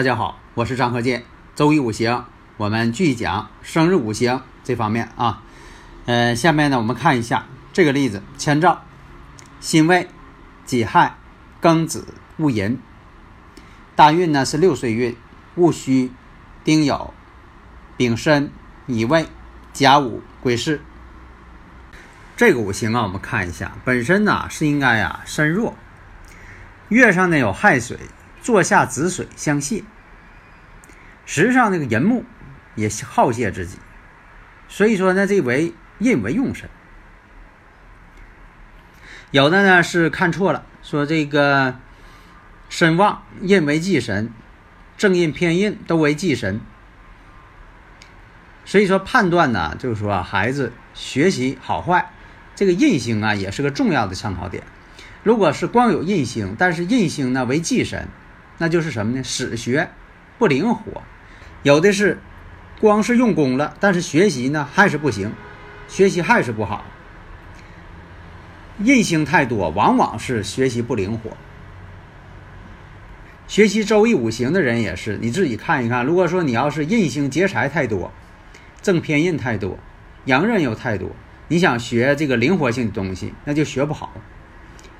大家好，我是张和建。周一五行，我们继续讲生日五行这方面啊。呃，下面呢，我们看一下这个例子：乾兆、辛未、己亥、庚子、戊寅。大运呢是六岁运：戊戌、丁酉、丙申、乙未、甲午、癸巳。这个五行啊，我们看一下，本身呢是应该啊身弱，月上呢有亥水。坐下止水相泄，实际上那个人木也好泄自己，所以说呢，这为印为用神。有的呢是看错了，说这个身旺印为忌神，正印偏印都为忌神。所以说判断呢，就是说孩子学习好坏，这个印星啊也是个重要的参考点。如果是光有印星，但是印星呢为忌神。那就是什么呢？史学不灵活，有的是光是用功了，但是学习呢还是不行，学习还是不好。印星太多，往往是学习不灵活。学习周易五行的人也是，你自己看一看。如果说你要是印星劫财太多，正偏印太多，阳刃又太多，你想学这个灵活性的东西，那就学不好。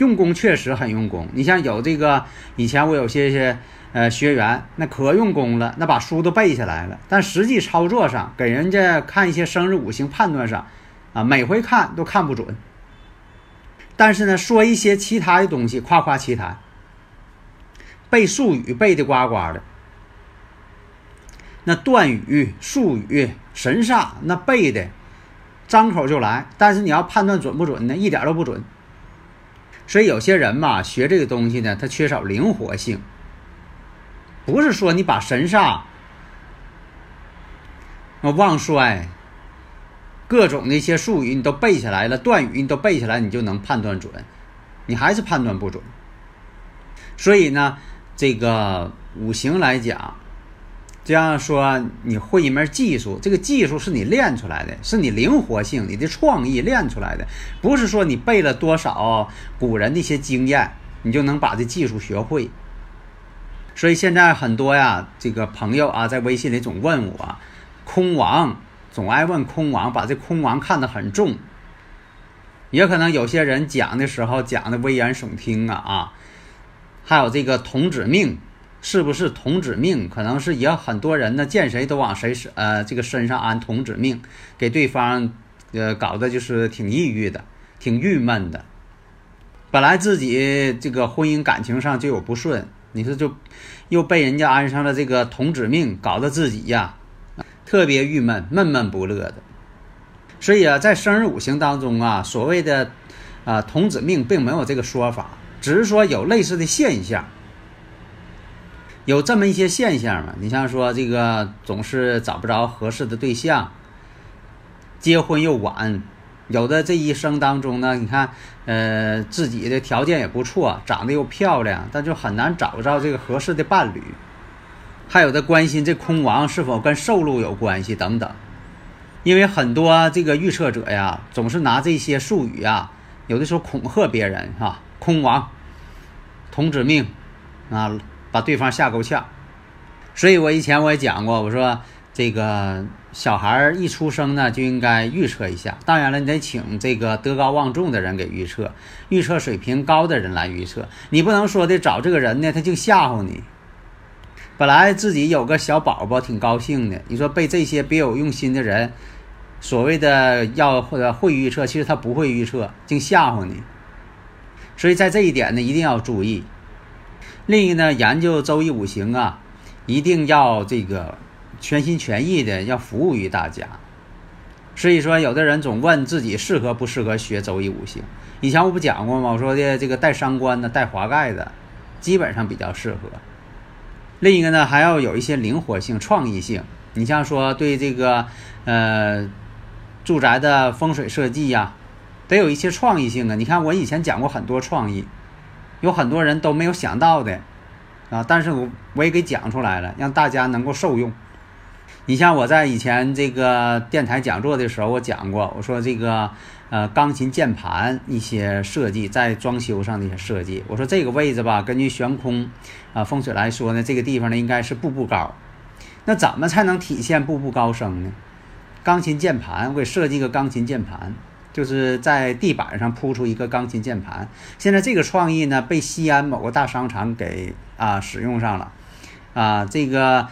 用功确实很用功，你像有这个以前我有些些呃学员，那可用功了，那把书都背下来了，但实际操作上给人家看一些生日五行判断上，啊每回看都看不准。但是呢，说一些其他的东西夸夸其谈，背术语背的呱呱的，那断语、术语、神煞那背的张口就来，但是你要判断准不准呢？一点都不准。所以有些人嘛，学这个东西呢，他缺少灵活性。不是说你把神煞、啊旺衰、各种的一些术语你都背下来了，断语你都背下来，你就能判断准，你还是判断不准。所以呢，这个五行来讲。这样说，你会一门技术，这个技术是你练出来的，是你灵活性、你的创意练出来的，不是说你背了多少古人的一些经验，你就能把这技术学会。所以现在很多呀，这个朋友啊，在微信里总问我，空王总爱问空王，把这空王看得很重，也可能有些人讲的时候讲的危言耸听啊啊，还有这个童子命。是不是童子命？可能是也很多人呢，见谁都往谁身呃这个身上安童子命，给对方呃搞得就是挺抑郁的，挺郁闷的。本来自己这个婚姻感情上就有不顺，你说就又被人家安上了这个童子命，搞得自己呀特别郁闷、闷闷不乐的。所以啊，在生日五行当中啊，所谓的啊童子命并没有这个说法，只是说有类似的现象。有这么一些现象嘛？你像说这个总是找不着合适的对象，结婚又晚，有的这一生当中呢，你看，呃，自己的条件也不错，长得又漂亮，但就很难找着这个合适的伴侣。还有的关心这空亡是否跟寿禄有关系等等，因为很多这个预测者呀，总是拿这些术语啊，有的时候恐吓别人哈，空亡，童子命，啊。把对方吓够呛，所以我以前我也讲过，我说这个小孩一出生呢就应该预测一下。当然了，你得请这个德高望重的人给预测，预测水平高的人来预测。你不能说的找这个人呢，他就吓唬你。本来自己有个小宝宝挺高兴的，你说被这些别有用心的人，所谓的要或者会预测，其实他不会预测，净吓唬你。所以在这一点呢，一定要注意。另一呢，研究周易五行啊，一定要这个全心全意的要服务于大家。所以说，有的人总问自己适合不适合学周易五行。以前我不讲过吗？我说的这个带伤官的、带华盖的，基本上比较适合。另一个呢，还要有一些灵活性、创意性。你像说对这个呃住宅的风水设计呀，得有一些创意性啊。你看我以前讲过很多创意，有很多人都没有想到的啊，但是我我也给讲出来了，让大家能够受用。你像我在以前这个电台讲座的时候，我讲过，我说这个呃钢琴键盘一些设计，在装修上的一些设计，我说这个位置吧，根据悬空啊风水来说呢，这个地方呢应该是步步高。那怎么才能体现步步高升呢？钢琴键盘，我给设计个钢琴键盘，就是在地板上铺出一个钢琴键盘。现在这个创意呢，被西安某个大商场给啊使用上了，啊这个。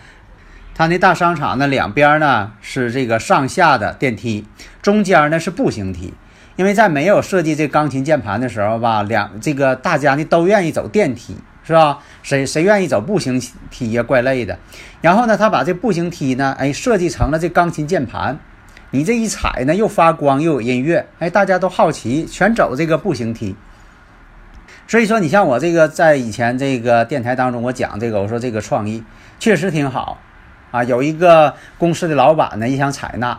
他那大商场呢，两边呢是这个上下的电梯，中间呢是步行梯。因为在没有设计这钢琴键盘的时候吧，两这个大家呢都愿意走电梯，是吧？谁谁愿意走步行梯呀？怪累的。然后呢，他把这步行梯呢，哎，设计成了这钢琴键盘。你这一踩呢，又发光又有音乐，哎，大家都好奇，全走这个步行梯。所以说，你像我这个在以前这个电台当中，我讲这个，我说这个创意确实挺好。啊，有一个公司的老板呢也想采纳，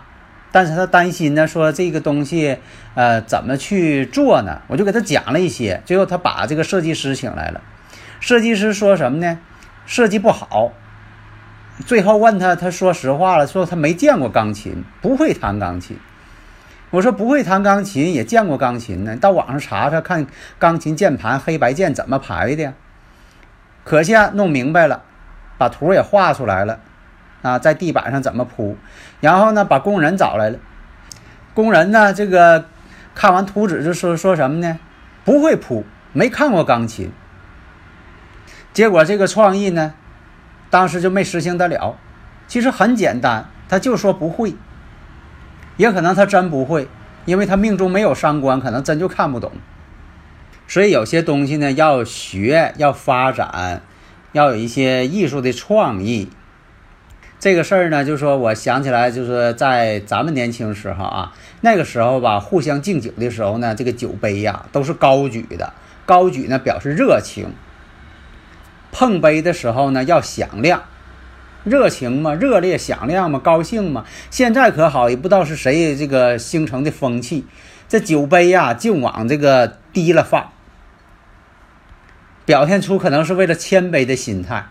但是他担心呢，说这个东西，呃，怎么去做呢？我就给他讲了一些，最后他把这个设计师请来了。设计师说什么呢？设计不好。最后问他，他说实话了，说他没见过钢琴，不会弹钢琴。我说不会弹钢琴也见过钢琴呢，到网上查查看钢琴键盘黑白键怎么排的。可下弄明白了，把图也画出来了。啊，在地板上怎么铺？然后呢，把工人找来了。工人呢，这个看完图纸就说说什么呢？不会铺，没看过钢琴。结果这个创意呢，当时就没实行得了。其实很简单，他就说不会。也可能他真不会，因为他命中没有伤官，可能真就看不懂。所以有些东西呢，要学，要发展，要有一些艺术的创意。这个事儿呢，就说我想起来，就是在咱们年轻时候啊，那个时候吧，互相敬酒的时候呢，这个酒杯呀都是高举的，高举呢表示热情。碰杯的时候呢要响亮，热情嘛，热烈响亮嘛，高兴嘛。现在可好，也不知道是谁这个形成的风气，这酒杯呀就往这个低了放，表现出可能是为了谦卑的心态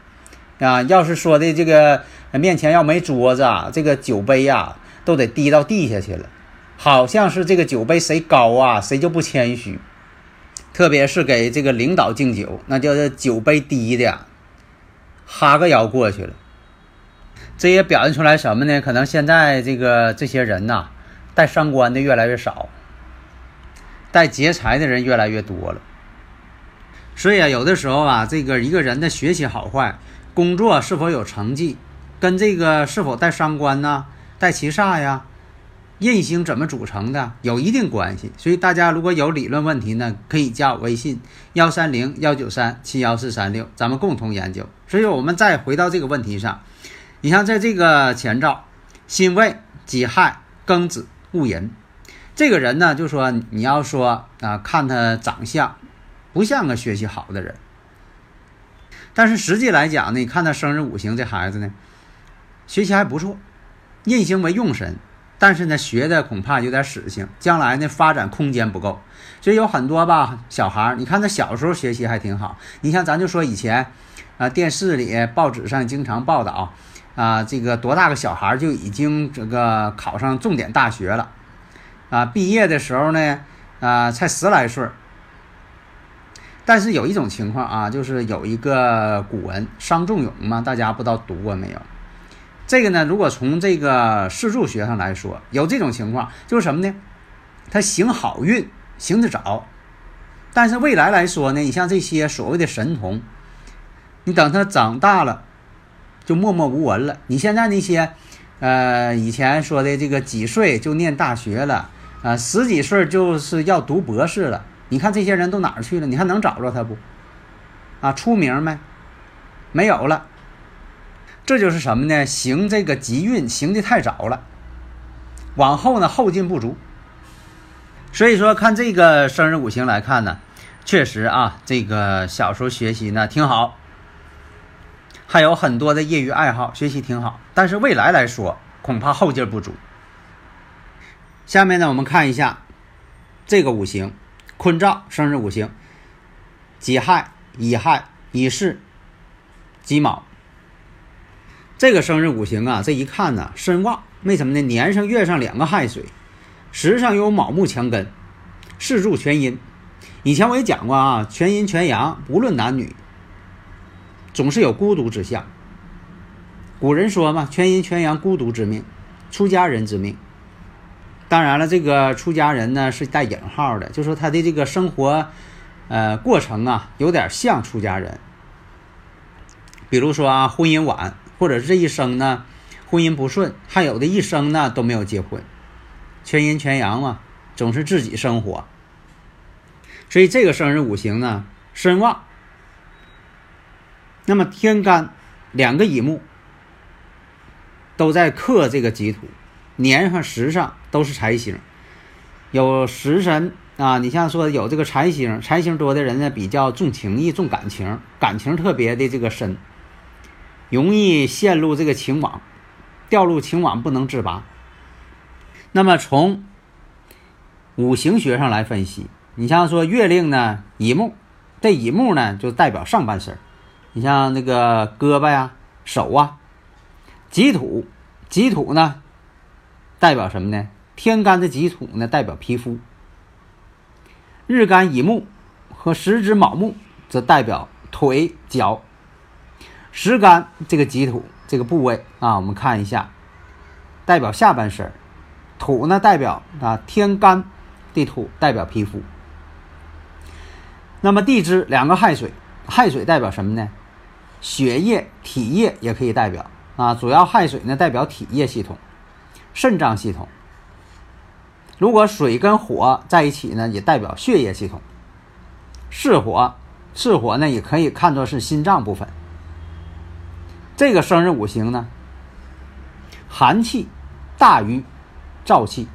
啊。要是说的这个。面前要没桌子啊，这个酒杯呀都得低到地下去了，好像是这个酒杯谁高啊，谁就不谦虚。特别是给这个领导敬酒，那叫这酒杯低的，哈个腰过去了。这也表现出来什么呢？可能现在这个这些人呐，带伤官的越来越少，带劫财的人越来越多了。所以啊，有的时候啊，这个一个人的学习好坏，工作是否有成绩。跟这个是否带伤官呢？带七煞呀？印星怎么组成的？有一定关系。所以大家如果有理论问题呢，可以加我微信幺三零幺九三七幺四三六，咱们共同研究。所以我们再回到这个问题上，你像在这个前兆，辛未、己亥、庚子、戊寅，这个人呢，就说你要说啊，看他长相，不像个学习好的人。但是实际来讲呢，你看他生日五行，这孩子呢？学习还不错，印星为用神，但是呢，学的恐怕有点死性，将来呢发展空间不够，所以有很多吧小孩儿，你看他小时候学习还挺好，你像咱就说以前，啊电视里、报纸上经常报道，啊这个多大个小孩儿就已经这个考上重点大学了，啊毕业的时候呢，啊才十来岁。但是有一种情况啊，就是有一个古文商仲永嘛，大家不知道读过没有？这个呢，如果从这个四柱学上来说，有这种情况，就是什么呢？他行好运行得早，但是未来来说呢，你像这些所谓的神童，你等他长大了，就默默无闻了。你现在那些，呃，以前说的这个几岁就念大学了，啊，十几岁就是要读博士了，你看这些人都哪儿去了？你还能找着他不？啊，出名没？没有了。这就是什么呢？行这个吉运行的太早了，往后呢后劲不足。所以说，看这个生日五行来看呢，确实啊，这个小时候学习呢挺好，还有很多的业余爱好，学习挺好。但是未来来说，恐怕后劲不足。下面呢，我们看一下这个五行，坤兆生日五行，己亥、乙亥、乙巳、己卯。这个生日五行啊，这一看呢，身旺。为什么呢？年上月上两个亥水，时上有卯木强根，四柱全阴。以前我也讲过啊，全阴全阳，无论男女，总是有孤独之象。古人说嘛，全阴全阳，孤独之命，出家人之命。当然了，这个出家人呢是带引号的，就说他的这个生活，呃，过程啊，有点像出家人。比如说啊，婚姻晚，或者这一生呢，婚姻不顺，还有的一生呢都没有结婚，全阴全阳嘛，总是自己生活。所以这个生日五行呢，身旺。那么天干两个乙木都在克这个己土。年上时上都是财星，有食神啊。你像说有这个财星，财星多的人呢，比较重情义、重感情，感情特别的这个深，容易陷入这个情网，掉入情网不能自拔。那么从五行学上来分析，你像说月令呢，乙木，这乙木呢就代表上半身你像那个胳膊呀、手啊，己土，己土呢。代表什么呢？天干的己土呢，代表皮肤；日干乙木和时支卯木则代表腿脚；时干这个己土这个部位啊，我们看一下，代表下半身土呢，代表啊天干地土代表皮肤。那么地支两个亥水，亥水代表什么呢？血液、体液也可以代表啊，主要亥水呢代表体液系统。肾脏系统，如果水跟火在一起呢，也代表血液系统。巳火，巳火呢也可以看作是心脏部分。这个生日五行呢，寒气大于燥气。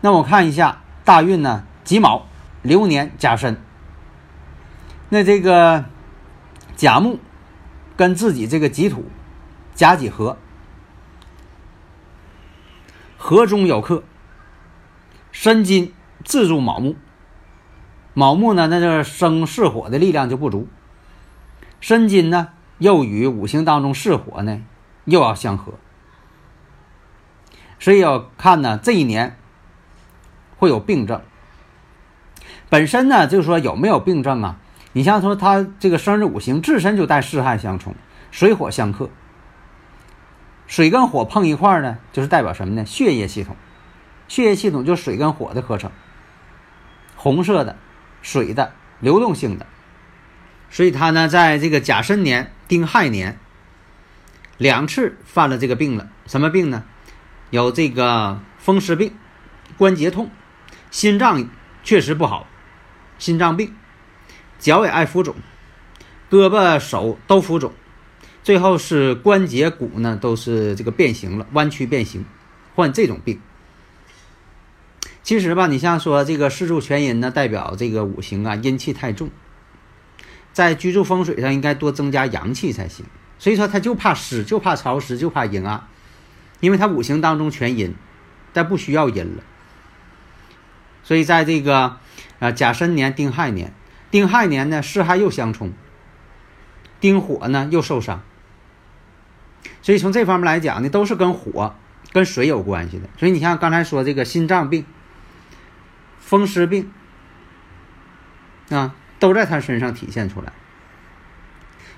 那我看一下大运呢，己卯，流年甲申。那这个甲木跟自己这个己土甲己合。河中有客，申金自助卯木，卯木呢，那就是生巳火的力量就不足。申金呢，又与五行当中巳火呢，又要相合，所以要看呢，这一年会有病症。本身呢，就是说有没有病症啊？你像说他这个生日五行自身就带四害相冲，水火相克。水跟火碰一块呢，就是代表什么呢？血液系统，血液系统就水跟火的合成，红色的，水的，流动性的。所以他呢，在这个甲申年、丁亥年两次犯了这个病了。什么病呢？有这个风湿病、关节痛、心脏确实不好，心脏病，脚也爱浮肿，胳膊手都浮肿。最后是关节骨呢，都是这个变形了，弯曲变形，患这种病。其实吧，你像说这个四柱全阴呢，代表这个五行啊阴气太重，在居住风水上应该多增加阳气才行。所以说他就怕湿，就怕潮湿，就怕阴暗，因为他五行当中全阴，但不需要阴了。所以在这个啊甲申年、丁亥年，丁亥年呢巳亥又相冲，丁火呢又受伤。所以从这方面来讲呢，都是跟火、跟水有关系的。所以你像刚才说这个心脏病、风湿病啊，都在他身上体现出来。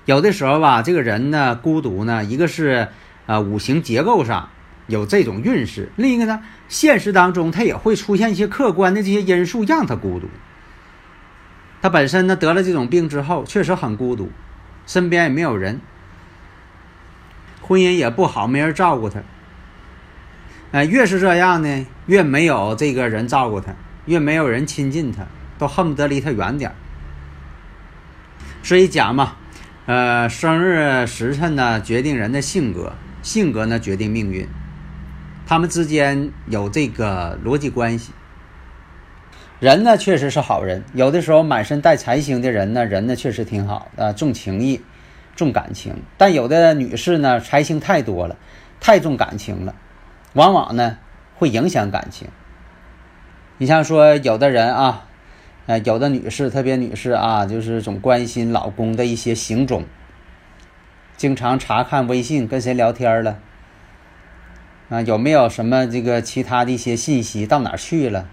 有的时候吧，这个人呢孤独呢，一个是啊五行结构上有这种运势，另一个呢现实当中他也会出现一些客观的这些因素让他孤独。他本身呢得了这种病之后，确实很孤独，身边也没有人。婚姻也不好，没人照顾他。哎，越是这样呢，越没有这个人照顾他，越没有人亲近他，都恨不得离他远点所以讲嘛，呃，生日时辰呢决定人的性格，性格呢决定命运，他们之间有这个逻辑关系。人呢确实是好人，有的时候满身带财星的人呢，人呢确实挺好啊，重情义，重感情。但有的女士呢，财星太多了，太重感情了，往往呢会影响感情。你像说有的人啊。呃，有的女士，特别女士啊，就是总关心老公的一些行踪，经常查看微信跟谁聊天了，啊，有没有什么这个其他的一些信息，到哪去了？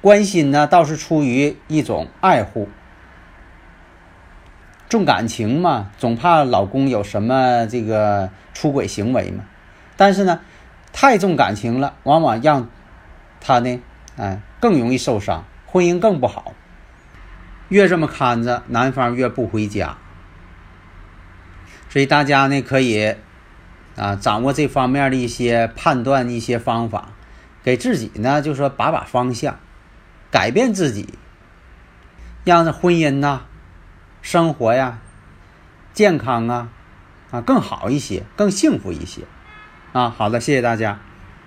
关心呢，倒是出于一种爱护，重感情嘛，总怕老公有什么这个出轨行为嘛。但是呢，太重感情了，往往让他呢，哎，更容易受伤。婚姻更不好，越这么看着，男方越不回家。所以大家呢可以啊掌握这方面的一些判断一些方法，给自己呢就说把把方向，改变自己，让这婚姻呐、生活呀、健康啊啊更好一些，更幸福一些。啊，好的，谢谢大家。